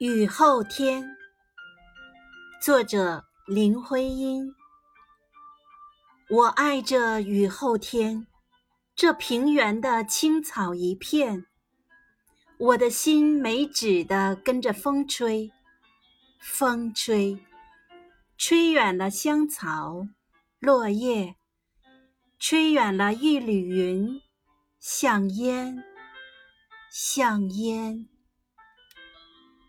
雨后天。作者林徽因。我爱这雨后天这平原的青草一片。我的心没止的跟着风吹风吹吹远了香草落叶吹远了一缕云像烟像烟。